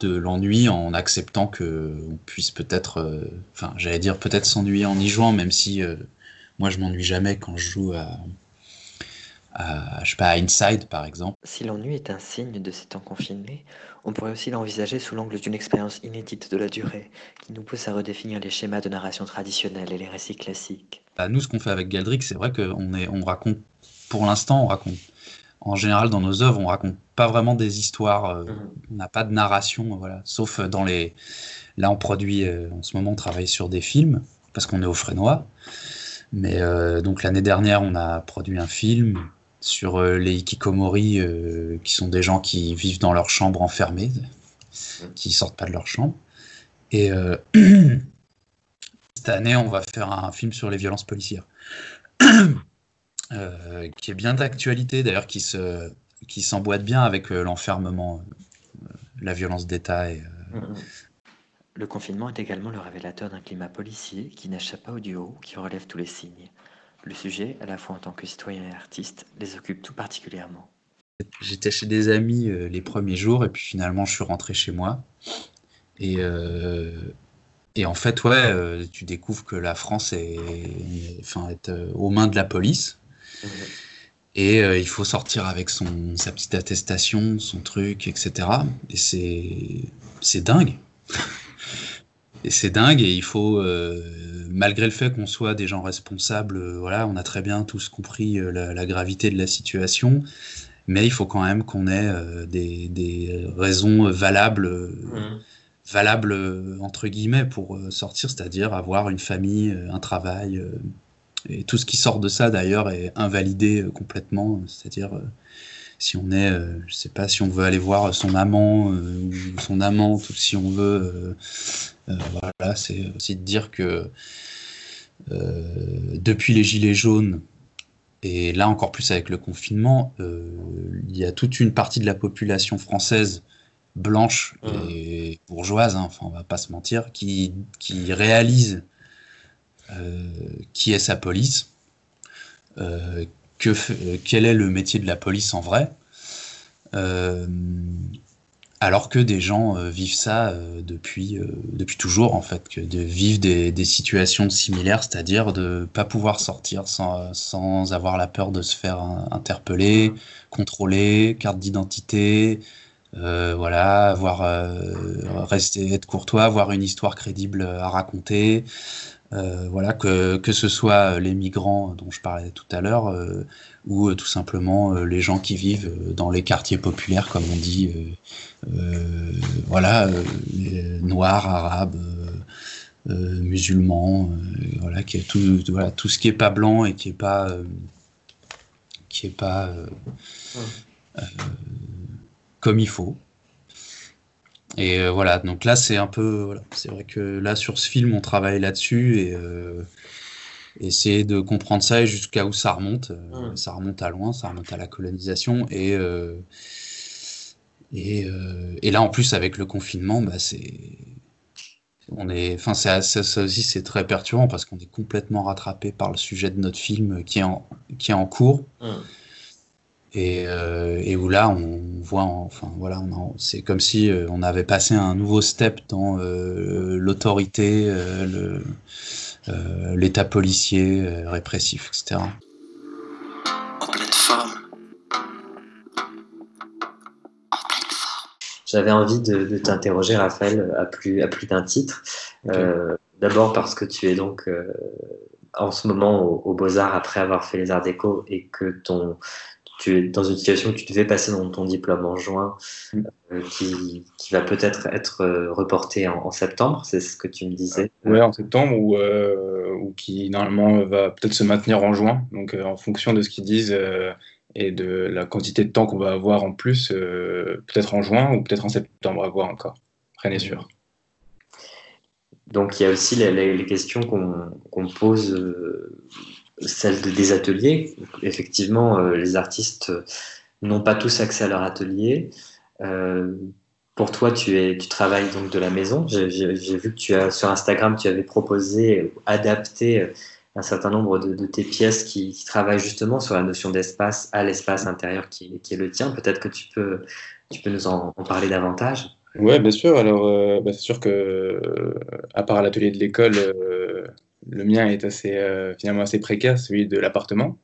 de l'ennui en acceptant qu'on puisse peut-être. Enfin, j'allais dire peut-être s'ennuyer en y jouant, même si moi, je m'ennuie jamais quand je joue à, à, je sais pas, à Inside, par exemple. Si l'ennui est un signe de ces temps confinés, on pourrait aussi l'envisager sous l'angle d'une expérience inédite de la durée, qui nous pousse à redéfinir les schémas de narration traditionnels et les récits classiques. Bah, nous, ce qu'on fait avec Galdric, c'est vrai qu'on est, on raconte, pour l'instant, on raconte. En général, dans nos œuvres, on raconte pas vraiment des histoires. Euh, mmh. On n'a pas de narration, voilà. Sauf dans les. Là, on produit. Euh, en ce moment, on travaille sur des films parce qu'on est au Frénois. Mais euh, donc l'année dernière, on a produit un film sur euh, les hikikomori, euh, qui sont des gens qui vivent dans leur chambre enfermée, qui sortent pas de leur chambre. Et cette année, on va faire un film sur les violences policières, qui est bien d'actualité, d'ailleurs, qui se qui s'emboîte bien avec l'enfermement, la violence d'État et, mmh. Le confinement est également le révélateur d'un climat policier qui n'échappe pas au duo, qui relève tous les signes. Le sujet, à la fois en tant que citoyen et artiste, les occupe tout particulièrement. J'étais chez des amis euh, les premiers jours et puis finalement je suis rentré chez moi. Et, euh, et en fait, ouais, euh, tu découvres que la France est, enfin, est aux mains de la police. Mmh. Et il faut sortir avec son, sa petite attestation, son truc, etc. Et c'est dingue. Et c'est dingue et il faut, euh, malgré le fait qu'on soit des gens responsables, euh, voilà, on a très bien tous compris euh, la, la, gravité de la situation, mais il faut quand même qu'on ait des, des, raisons valables, mmh. valables entre guillemets pour sortir, c'est-à-dire avoir une famille, un travail, et tout ce qui sort de ça d'ailleurs est invalidé complètement, c'est-à-dire si on est, euh, je sais pas, si on veut aller voir son amant euh, ou son amante, ou si on veut, euh, voilà, c'est aussi de dire que depuis les Gilets jaunes et là encore plus avec le confinement, il y a toute une partie de la population française blanche mmh. et bourgeoise, hein, enfin on va pas se mentir, qui, qui réalise qui est sa police, que, quel est le métier de la police en vrai. Euh, alors que des gens euh, vivent ça euh, depuis, depuis toujours, en fait, que de vivre des, situations similaires, c'est-à-dire de ne pas pouvoir sortir sans, sans, avoir la peur de se faire interpeller, contrôler, carte d'identité, voilà, avoir rester être courtois, avoir une histoire crédible à raconter, euh, voilà, que, que, ce soit les migrants dont je parlais tout à l'heure, euh, ou euh, tout simplement les gens qui vivent dans les quartiers populaires, comme on dit, voilà, noirs, arabes, musulmans, voilà, qui est tout, voilà, tout ce qui est pas blanc et qui est pas, qui est pas comme il faut. Et euh, voilà, donc là, c'est un peu. Voilà, c'est vrai que là, sur ce film, on travaille là-dessus et euh, essayer de comprendre ça et jusqu'à où ça remonte. Euh, mmh. Ça remonte à loin, ça remonte à la colonisation. Et, et, et, là, en plus, avec le confinement, bah, c'est. On est, enfin, ça, ça, aussi, c'est très perturbant parce qu'on est complètement rattrapé par le sujet de notre film qui est en, qui est en cours. Mmh. Euh, et, où là on voit enfin voilà c'est comme si euh, on avait passé un nouveau step dans euh, l'autorité l'état policier répressif etc en pleine forme. J'avais envie de, t'interroger Raphaël à plus à plus d'un titre d'abord parce que tu es donc en ce moment aux Beaux-Arts après avoir fait les Arts Déco et que ton, tu es dans une situation où tu devais passer dans ton diplôme en juin, mm. euh, qui, qui, va peut-être être, euh, reporté en, septembre, c'est ce que tu me disais. Oui, en septembre, ou, euh, ou qui normalement va peut-être se maintenir en juin. Donc en fonction de ce qu'ils disent et de la quantité de temps qu'on va avoir en plus, peut-être en juin ou peut-être en septembre, à voir encore. Rien n'est sûr. Donc il y a aussi les, questions qu'on pose celle des ateliers. Effectivement, euh, les artistes n'ont pas tous accès à leur atelier. Euh, pour toi, tu, es, tu travailles donc de la maison. J'ai vu que tu as, sur Instagram, tu avais proposé, adapté un certain nombre de, tes pièces qui, travaillent justement sur la notion d'espace à l'espace intérieur qui, est le tien. Peut-être que tu peux, tu peux nous en, parler davantage. Oui, bien sûr. Alors, euh, bah, c'est sûr que, à part l'atelier de l'école, le mien est assez, euh, finalement assez précaire, celui de l'appartement.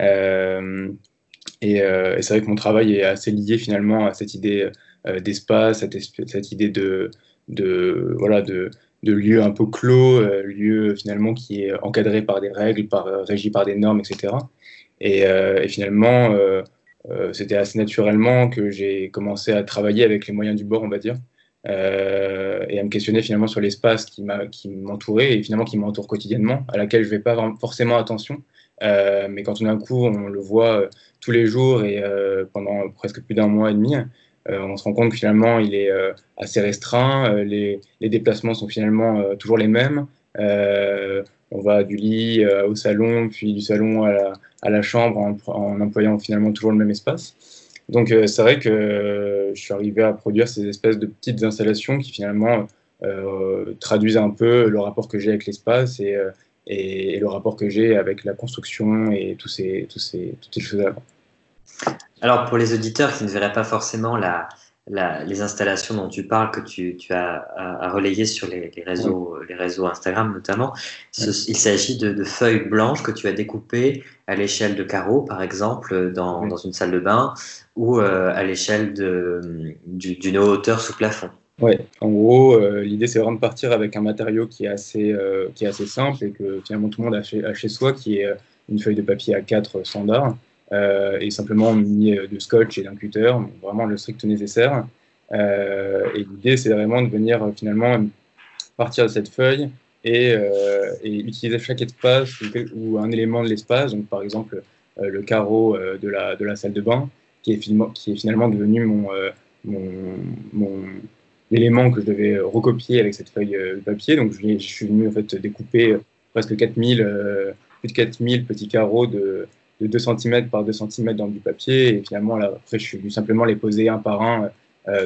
Euh, euh, et, c'est vrai que mon travail est assez lié finalement à cette idée d'espace, cette, idée de, voilà, de, lieu un peu clos, lieu finalement qui est encadré par des règles, par, régi par des normes, etc. Et, et finalement, c'était assez naturellement que j'ai commencé à travailler avec les moyens du bord, on va dire. Euh, et à me questionner finalement sur l'espace qui m'entourait et finalement qui m'entoure quotidiennement, à laquelle je ne vais pas forcément attention. Euh, mais quand on a un coup, on le voit euh, tous les jours et pendant presque plus d'un mois et demi, on se rend compte que finalement il est assez restreint, les, déplacements sont finalement toujours les mêmes. On va du lit au salon, puis du salon à la, chambre en, employant finalement toujours le même espace. Donc euh, c'est vrai que euh, je suis arrivé à produire ces espèces de petites installations qui finalement euh, traduisent un peu le rapport que j'ai avec l'espace et, et, le rapport que j'ai avec la construction et tous ces, tous ces, toutes ces choses-là. Alors pour les auditeurs qui ne verraient pas forcément la, les installations dont tu parles, que tu, as, à, relayer sur les, réseaux, les réseaux Instagram notamment, il s'agit de, feuilles blanches que tu as découpées à l'échelle de carreaux, par exemple, dans, dans, une salle de bain, ou euh, à l'échelle d'une hauteur sous plafond. Oui, en gros, euh, l'idée c'est vraiment de partir avec un matériau qui est assez, euh, qui est assez simple et que finalement tout le monde a chez, a chez soi, qui est une feuille de papier à 4 standard. Euh, et simplement mis de scotch et d'un cutter, vraiment le strict nécessaire. Euh, et l'idée, c'est vraiment de venir euh, finalement partir de cette feuille et, utiliser chaque espace ou, un élément de l'espace, donc par exemple le carreau de, la, de la salle de bain, qui est, qui est finalement devenu mon, mon, mon l'élément que je devais recopier avec cette feuille de papier. Donc je, je suis venu en fait découper presque 4000, plus de 4000 petits carreaux de, de 2 cm par 2 cm dans du papier. Et finalement, après, je suis venu simplement les poser un par un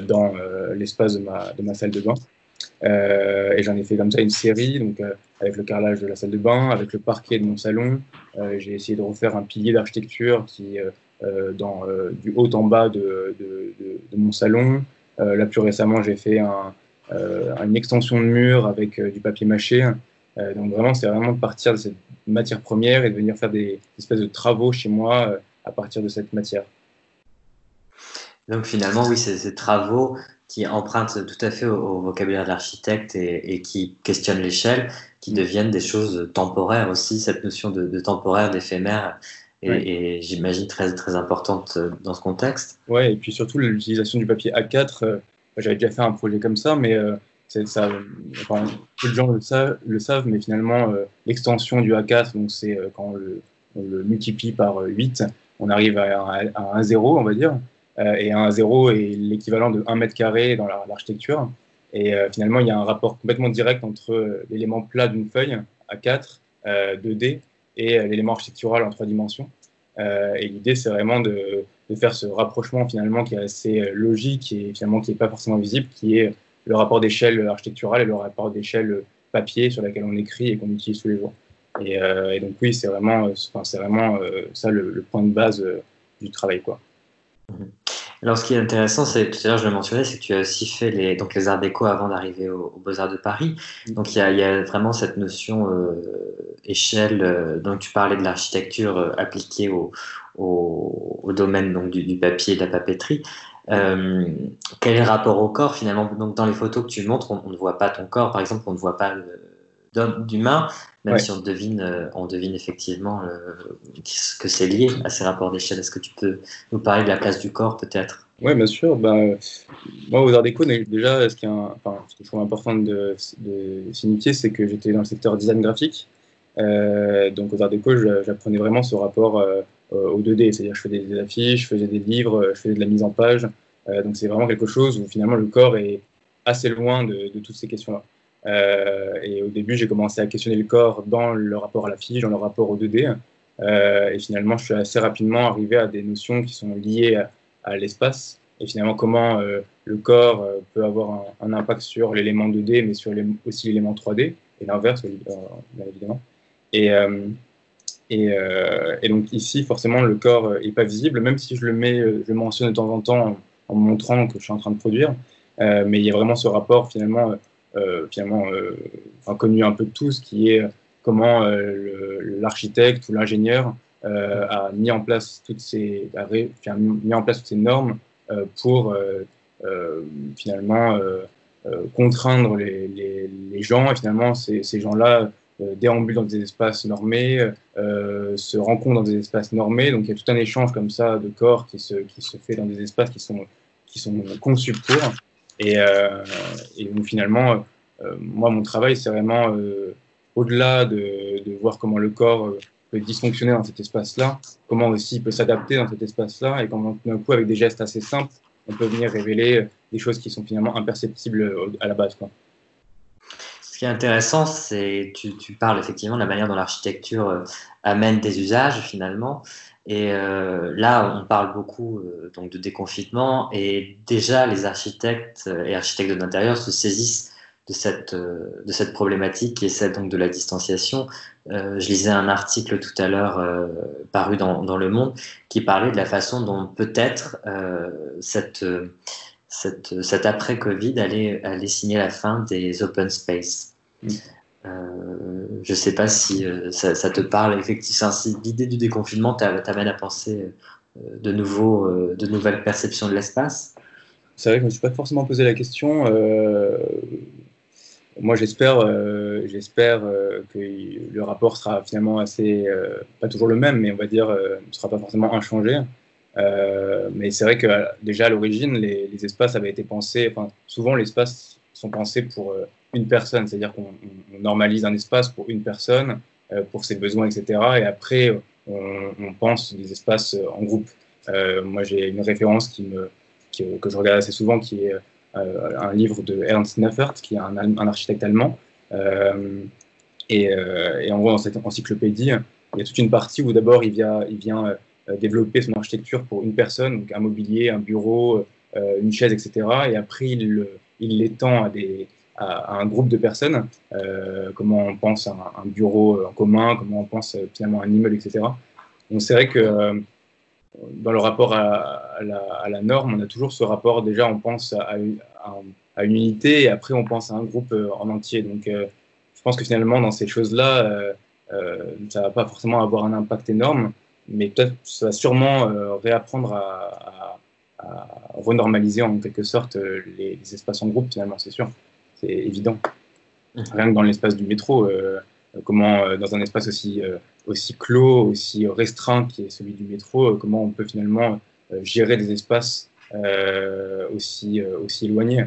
dans l'espace de ma, de ma salle de bain. et j'en ai fait comme ça une série, donc avec le carrelage de la salle de bain, avec le parquet de mon salon. J'ai essayé de refaire un pilier d'architecture qui dans, du haut en bas de, de mon salon. là, plus récemment, j'ai fait un, une extension de mur avec du papier mâché. Euh, donc vraiment, c'est vraiment de partir de cette matière première et de venir faire des espèces de travaux chez moi euh, à partir de cette matière. Donc finalement, oui, c'est ces travaux qui empruntent tout à fait au, vocabulaire de l'architecte et, qui questionnent l'échelle, qui mm. deviennent des choses temporaires aussi, cette notion de, temporaire, d'éphémère, et, j'imagine très, très importante euh, dans ce contexte. Oui, et puis surtout l'utilisation du papier A4. J'avais déjà fait un projet comme ça, mais ça, enfin, peu de gens le, savent, mais finalement, euh, l'extension du A4, donc c'est euh, quand on le, multiplie par 8, euh, on arrive à, un 0, on va dire. et un 0 est l'équivalent de 1 mètre carré dans l'architecture. et finalement, il y a un rapport complètement direct entre l'élément plat d'une feuille A4, 2D, et l'élément architectural en trois dimensions. et l'idée, c'est vraiment de, de, faire ce rapprochement finalement qui est assez logique et finalement qui n'est pas forcément visible, qui est le rapport d'échelle architecturale et le rapport d'échelle papier sur laquelle on écrit et qu'on utilise tous les jours. Et, euh, donc oui, c'est vraiment, enfin, c'est vraiment euh, ça le, point de base euh, du travail. Quoi. Mhm. Alors, ce qui est intéressant, c'est tout à l'heure je le mentionnais, c'est que tu as aussi fait les, donc les arts déco avant d'arriver aux au Beaux-Arts de Paris. Mhm. Donc, il y a, il y a vraiment cette notion échelle. donc, tu parlais de l'architecture appliquée au, au, au, domaine donc, du, du, papier et de la papeterie. Euh, quel est le rapport au corps finalement? Donc dans les photos que tu montres, on, ne voit pas ton corps, par exemple, on ne voit pas d'humain, même si on devine, euh, on devine effectivement euh, que c'est lié à ces rapports d'échelle. Est-ce que tu peux nous parler de la place du corps peut-être? Oui, bien sûr. Bah, moi, aux Arts Déco, déjà, ce, qui est enfin, ce que je trouve important de, de signifier, c'est que j'étais dans le secteur design graphique. donc aux Arts Déco, j'apprenais vraiment ce rapport euh, au 2D, c'est-à-dire je faisais des affiches, je faisais des livres, je faisais de la mise en page. Euh, donc c'est vraiment quelque chose où finalement le corps est assez loin de, toutes ces questions-là. Euh, et au début, j'ai commencé à questionner le corps dans le rapport à l'affiche, dans le rapport au 2D. et finalement, je suis assez rapidement arrivé à des notions qui sont liées à, l'espace. Et finalement, comment le corps peut avoir un, impact sur l'élément 2D, mais sur aussi l'élément 3D, et l'inverse, évidemment. Et, euh, et, donc ici, forcément, le corps n'est pas visible, même si je le mets, euh, je le mentionne de temps en temps en, montrant que je suis en train de produire. Euh, mais il y a vraiment ce rapport finalement, finalement connu un peu de tous, qui est comment l'architecte ou l'ingénieur a mis en place toutes ces, mis en place toutes ces normes pour finalement contraindre les, gens. Et finalement, ces, gens-là euh, déambulent dans des espaces normés, euh, se rencontrent dans des espaces normés. Donc il y a tout un échange comme ça de corps qui se, qui se fait dans des espaces qui sont, qui sont conçus pour. Et, euh, et donc finalement, moi, mon travail, c'est vraiment au-delà de, de, voir comment le corps peut dysfonctionner dans cet espace-là, comment aussi il peut s'adapter dans cet espace-là, et comment d'un coup, avec des gestes assez simples, on peut venir révéler des choses qui sont finalement imperceptibles à la base. Ce qui est intéressant, c'est tu, tu parles effectivement de la manière dont l'architecture euh, amène des usages finalement. Et euh, là, on parle beaucoup euh, donc de déconfinement et déjà les architectes et architectes de l'intérieur se saisissent de cette, de cette problématique qui est celle donc de la distanciation. je lisais un article tout à l'heure paru dans, dans, Le Monde qui parlait de la façon dont peut-être cette cette, cet après-Covid allait, allait signer la fin des open space. Mm. Euh, je ne sais pas si euh, ça, te parle. Effectivement, si l'idée du déconfinement t'amène à penser euh, de, nouveau, de nouvelles perceptions de l'espace. C'est vrai que je ne me suis pas forcément posé la question. moi, j'espère, j'espère que le rapport sera finalement assez, pas toujours le même, mais on va dire, ne sera pas forcément inchangé. Euh, mais c'est vrai que déjà à l'origine, les, espaces avaient été pensés, souvent les espaces sont pensés pour euh, une personne, c'est-à-dire qu'on normalise un espace pour une personne, euh, pour ses besoins, etc. Et après, on, pense des espaces en groupe. moi, j'ai une référence que je regarde assez souvent, qui est un livre de Ernst Neffert, qui est un, architecte allemand. Et, et, en gros, dans cette encyclopédie, Il y a toute une partie où d'abord il vient développer son architecture pour une personne, donc un mobilier, un bureau, une chaise, etc. Et après, il, l'étend à, un groupe de personnes, comment on pense à un, bureau en commun, comment on pense finalement à un immeuble, etc. Donc c'est vrai que dans le rapport à, la, norme, on a toujours ce rapport, déjà on pense à, à, une unité et après on pense à un groupe en entier. Donc je pense que finalement dans ces choses-là, euh, ça va pas forcément avoir un impact énorme, mais peut-être ça va sûrement euh, réapprendre à, renormaliser en quelque sorte euh, les, espaces en groupe, finalement, c'est sûr. C'est évident. Mhm. Rien que dans l'espace du métro, comment dans un espace aussi, aussi clos, aussi restreint qui est celui du métro, comment on peut finalement gérer des espaces aussi, aussi éloignés.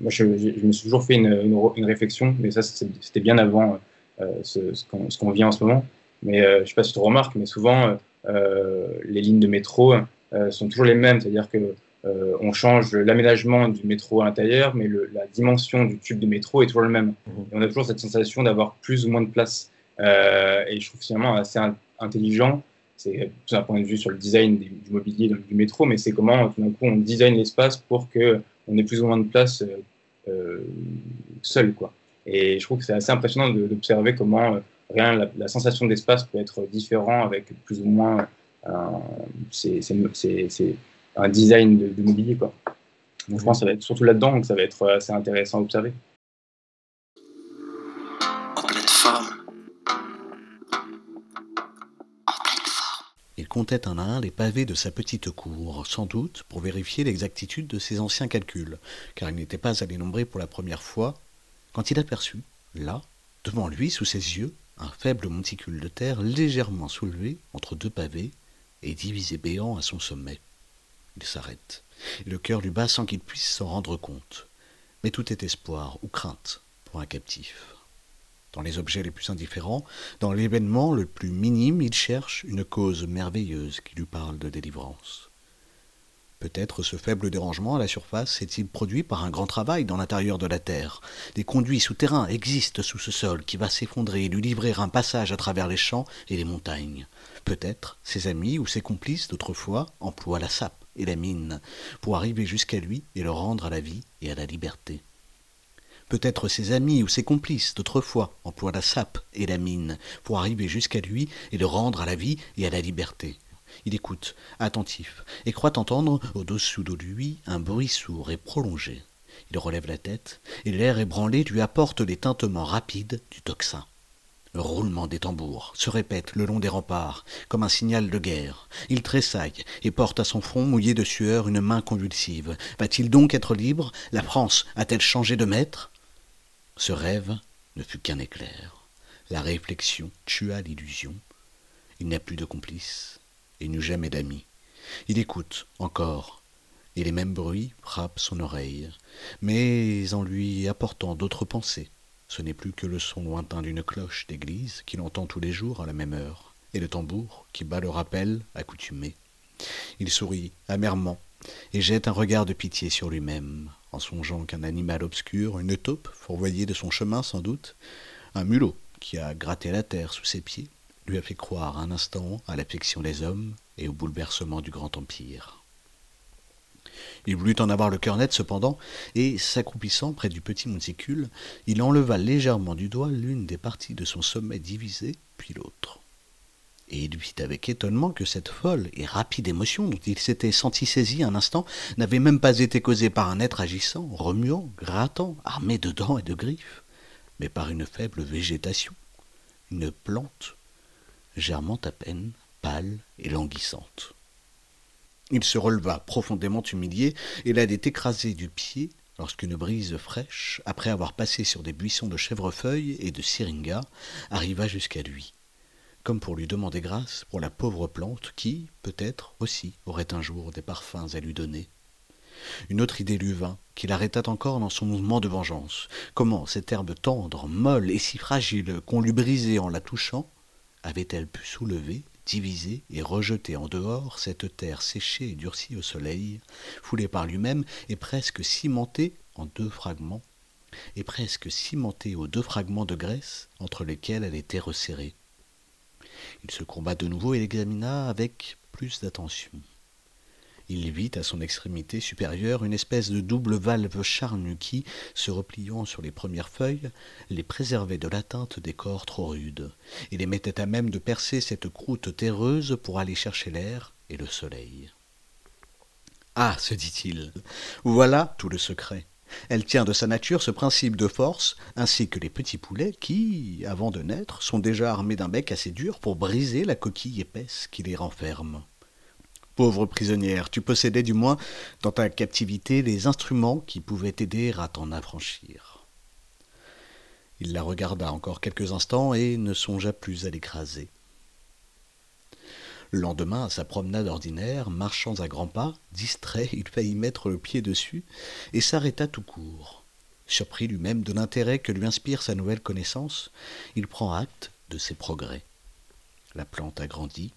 moi, je, me suis toujours fait une, une réflexion, mais ça, c'était bien avant euh, ce, ce qu'on vit en ce moment. Mais euh, je ne sais pas si tu remarques, mais souvent, euh, les lignes de métro sont toujours les mêmes, c'est-à-dire que on change l'aménagement du métro à l'intérieur, mais la dimension du tube de métro est toujours le même. Mhm. Et on a toujours cette sensation d'avoir plus ou moins de place. et je trouve finalement assez intelligent. C'est tout un point de vue sur le design du mobilier du métro, mais c'est comment tout d'un coup on design l'espace pour que on ait plus ou moins de place seul, quoi. Et je trouve que c'est assez impressionnant d'observer comment euh, rien, la, sensation d'espace peut être différent avec plus ou moins euh, c'est un design de, mobilier. Quoi. Donc je pense que ça va être surtout là-dedans que ça va être assez intéressant à observer. En pleine forme. Il comptait un à un les pavés de sa petite cour, sans doute pour vérifier l'exactitude de ses anciens calculs, car il n'était pas allé nombrer pour la première fois quand il aperçut, là, devant lui, sous ses yeux, un faible monticule de terre légèrement soulevé entre deux pavés et divisé béant à son sommet. Il s'arrête, et le cœur lui bat sans qu'il puisse s'en rendre compte. Mais tout est espoir ou crainte pour un captif. Dans les objets les plus indifférents, dans l'événement le plus minime, il cherche une cause merveilleuse qui lui parle de délivrance. Peut-être ce faible dérangement à la surface est-il produit par un grand travail dans l'intérieur de la Terre. Des conduits souterrains existent sous ce sol qui va s'effondrer et lui livrer un passage à travers les champs et les montagnes. Peut-être ses amis ou ses complices d'autrefois emploient la sape et la mine pour arriver jusqu'à lui et le rendre à la vie et à la liberté. Peut-être ses amis ou ses complices d'autrefois emploient la sape et la mine pour arriver jusqu'à lui et le rendre à la vie et à la liberté. Il écoute, attentif, et croit entendre au-dessous de lui un bruit sourd et prolongé. Il relève la tête, et l'air ébranlé lui apporte les tintements rapides du tocsin. Le roulement des tambours se répète le long des remparts, comme un signal de guerre. Il tressaille et porte à son front mouillé de sueur une main convulsive. Va-t-il donc être libre? La France a-t-elle changé de maître? Ce rêve ne fut qu'un éclair. La réflexion tua l'illusion. Il n'a plus de complice et n'eut jamais d'amis. Il écoute encore, et les mêmes bruits frappent son oreille, mais en lui apportant d'autres pensées. Ce n'est plus que le son lointain d'une cloche d'église qu'il entend tous les jours à la même heure, et le tambour qui bat le rappel accoutumé. Il sourit amèrement et jette un regard de pitié sur lui-même, en songeant qu'un animal obscur, une taupe fourvoyée de son chemin sans doute, un mulot qui a gratté la terre sous ses pieds, lui a fait croire un instant à l'affection des hommes et au bouleversement du grand empire. Il voulut en avoir le cœur net cependant, et, s'accroupissant près du petit monticule, il enleva légèrement du doigt l'une des parties de son sommet divisé, puis l'autre. Et il vit avec étonnement que cette folle et rapide émotion dont il s'était senti saisi un instant n'avait même pas été causée par un être agissant, remuant, grattant, armé de dents et de griffes, mais par une faible végétation, une plante germant à peine, pâle et languissante. Il se releva profondément humilié et l'allait écraser du pied lorsqu'une brise fraîche, après avoir passé sur des buissons de chèvrefeuilles et de syringa, arriva jusqu'à lui, comme pour lui demander grâce pour la pauvre plante qui, peut-être aussi, aurait un jour des parfums à lui donner. Une autre idée lui vint, qui l'arrêta encore dans son mouvement de vengeance. Comment cette herbe tendre, molle et si fragile qu'on l'eût brisée en la touchant, avait-elle pu soulever, diviser et rejeter en dehors cette terre séchée et durcie au soleil, foulée par lui-même et presque cimentée en deux fragments, et presque cimentée aux deux fragments de graisse entre lesquels elle était resserrée Il se courba de nouveau et l'examina avec plus d'attention. Il vit à son extrémité supérieure une espèce de double valve charnue qui, se repliant sur les premières feuilles, les préservait de l'atteinte des corps trop rudes, et les mettait à même de percer cette croûte terreuse pour aller chercher l'air et le soleil. Ah, se dit-il, voilà tout le secret. Elle tient de sa nature ce principe de force, ainsi que les petits poulets qui, avant de naître, sont déjà armés d'un bec assez dur pour briser la coquille épaisse qui les renferme. Pauvre prisonnière, tu possédais du moins dans ta captivité les instruments qui pouvaient t'aider à t'en affranchir. Il la regarda encore quelques instants et ne songea plus à l'écraser. Le lendemain, à sa promenade ordinaire, marchant à grands pas, distrait, il faillit mettre le pied dessus et s'arrêta tout court. Surpris lui-même de l'intérêt que lui inspire sa nouvelle connaissance, il prend acte de ses progrès. La plante a grandi,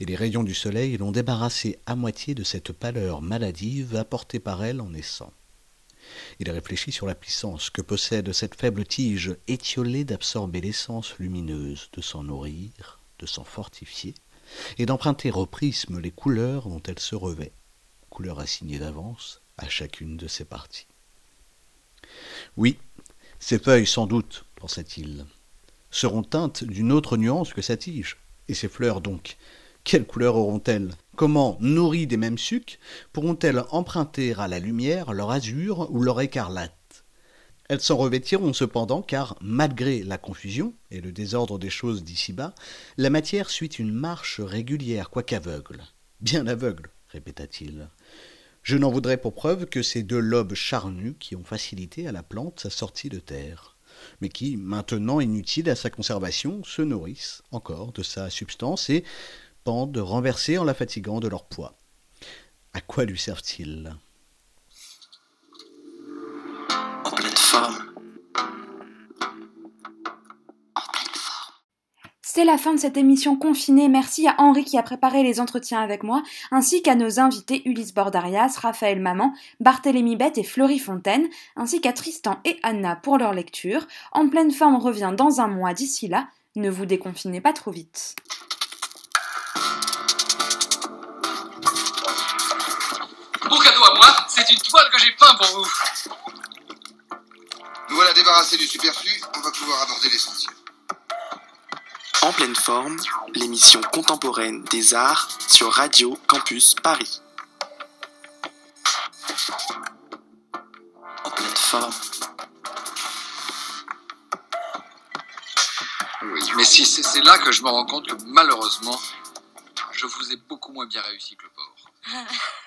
et les rayons du soleil l'ont débarrassé à moitié de cette pâleur maladive apportée par elle en naissant. Il réfléchit sur la puissance que possède cette faible tige étiolée d'absorber l'essence lumineuse, de s'en nourrir, de s'en fortifier, et d'emprunter au prisme les couleurs dont elle se revêt, couleurs assignées d'avance à chacune de ses parties. Oui, ces feuilles, sans doute, pensa-t-il, seront teintes d'une autre nuance que sa tige, et ces fleurs donc, quelle couleur auront-elles? Comment, nourries des mêmes sucs, pourront-elles emprunter à la lumière leur azur ou leur écarlate? Elles s'en revêtiront cependant car, malgré la confusion et le désordre des choses d'ici-bas, la matière suit une marche régulière, quoique aveugle. Bien aveugle, répéta-t-il. Je n'en voudrais pour preuve que ces deux lobes charnus qui ont facilité à la plante sa sortie de terre, mais qui, maintenant inutiles à sa conservation, se nourrissent encore de sa substance et pendent renversés en la fatiguant de leur poids. À quoi lui servent-ils? En pleine forme. C'est la fin de cette émission confinée. Merci à Henri qui a préparé les entretiens avec moi, ainsi qu'à nos invités Ulysse Bordarias, Raphaël Maman, Barthélémy Bette et Fleury Fontaine, ainsi qu'à Tristan et Anna pour leur lecture. En pleine forme revient dans un mois d'ici là. Ne vous déconfinez pas trop vite. C'est une toile que j'ai peint pour vous. Nous voilà débarrassés du superflu, on va pouvoir aborder l'essentiel. En pleine forme, l'émission contemporaine des arts sur Radio Campus Paris. En pleine forme. Oui, mais si c'est c'est là que je me rends compte que malheureusement, je vous ai beaucoup moins bien réussi que le porc.